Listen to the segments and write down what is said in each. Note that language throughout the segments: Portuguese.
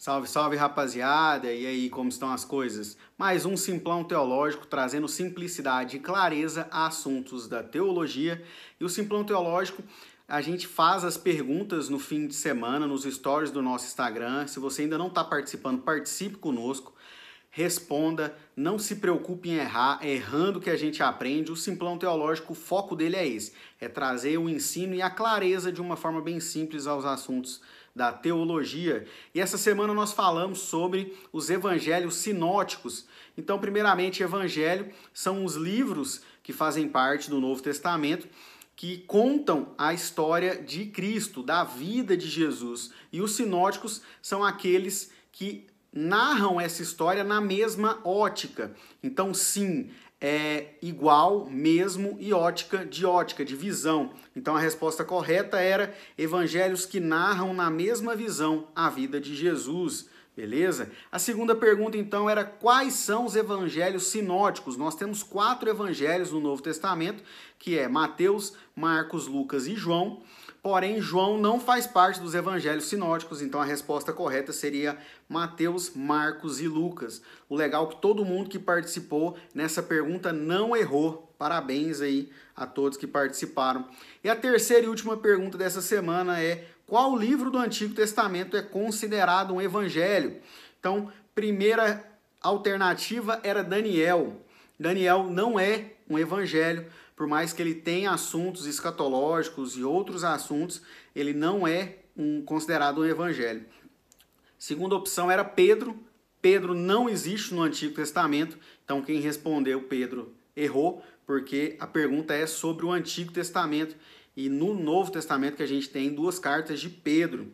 Salve, salve rapaziada! E aí, como estão as coisas? Mais um simplão teológico trazendo simplicidade e clareza a assuntos da teologia. E o simplão teológico, a gente faz as perguntas no fim de semana nos stories do nosso Instagram. Se você ainda não está participando, participe conosco. Responda, não se preocupe em errar, é errando que a gente aprende. O simplão teológico, o foco dele é esse: é trazer o ensino e a clareza de uma forma bem simples aos assuntos da teologia. E essa semana nós falamos sobre os evangelhos sinóticos. Então, primeiramente, evangelho são os livros que fazem parte do Novo Testamento que contam a história de Cristo, da vida de Jesus. E os sinóticos são aqueles que narram essa história na mesma ótica. Então, sim, é igual, mesmo e ótica de ótica, de visão. Então a resposta correta era evangelhos que narram na mesma visão a vida de Jesus. Beleza? A segunda pergunta então era quais são os evangelhos sinóticos? Nós temos quatro evangelhos no Novo Testamento, que é Mateus, Marcos, Lucas e João. Porém, João não faz parte dos evangelhos sinóticos, então a resposta correta seria Mateus, Marcos e Lucas. O legal é que todo mundo que participou nessa pergunta não errou. Parabéns aí a todos que participaram. E a terceira e última pergunta dessa semana é: qual livro do Antigo Testamento é considerado um evangelho? Então, primeira alternativa era Daniel. Daniel não é um evangelho, por mais que ele tenha assuntos escatológicos e outros assuntos, ele não é um, considerado um evangelho. Segunda opção era Pedro. Pedro não existe no Antigo Testamento, então quem respondeu Pedro errou, porque a pergunta é sobre o Antigo Testamento e no Novo Testamento que a gente tem duas cartas de Pedro.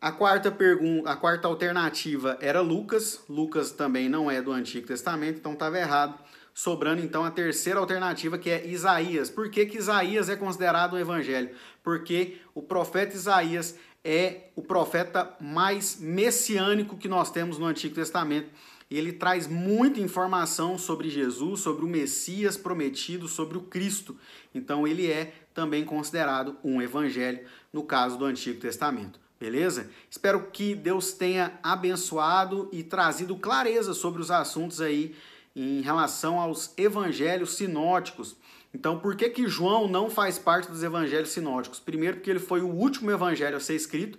A quarta pergunta, a quarta alternativa era Lucas. Lucas também não é do Antigo Testamento, então estava errado. Sobrando então a terceira alternativa, que é Isaías. Por que, que Isaías é considerado um evangelho? Porque o profeta Isaías é o profeta mais messiânico que nós temos no Antigo Testamento. Ele traz muita informação sobre Jesus, sobre o Messias prometido, sobre o Cristo. Então ele é também considerado um evangelho no caso do Antigo Testamento. Beleza? Espero que Deus tenha abençoado e trazido clareza sobre os assuntos aí em relação aos evangelhos sinóticos. Então, por que, que João não faz parte dos evangelhos sinóticos? Primeiro, porque ele foi o último evangelho a ser escrito,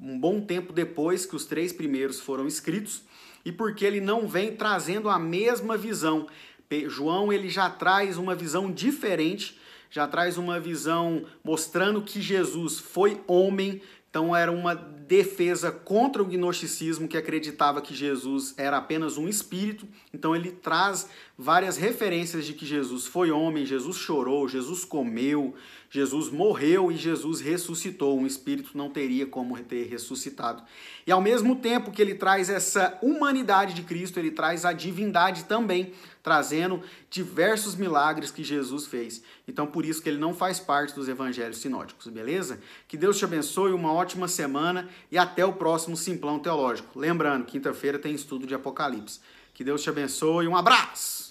um bom tempo depois que os três primeiros foram escritos, e porque ele não vem trazendo a mesma visão. João ele já traz uma visão diferente, já traz uma visão mostrando que Jesus foi homem, então era uma defesa contra o gnosticismo que acreditava que Jesus era apenas um espírito. Então ele traz várias referências de que Jesus foi homem, Jesus chorou, Jesus comeu, Jesus morreu e Jesus ressuscitou. Um espírito não teria como ter ressuscitado. E ao mesmo tempo que ele traz essa humanidade de Cristo, ele traz a divindade também, trazendo diversos milagres que Jesus fez. Então por isso que ele não faz parte dos evangelhos sinóticos, beleza? Que Deus te abençoe, uma ótima semana e até o próximo Simplão Teológico. Lembrando, quinta-feira tem estudo de Apocalipse. Que Deus te abençoe, um abraço!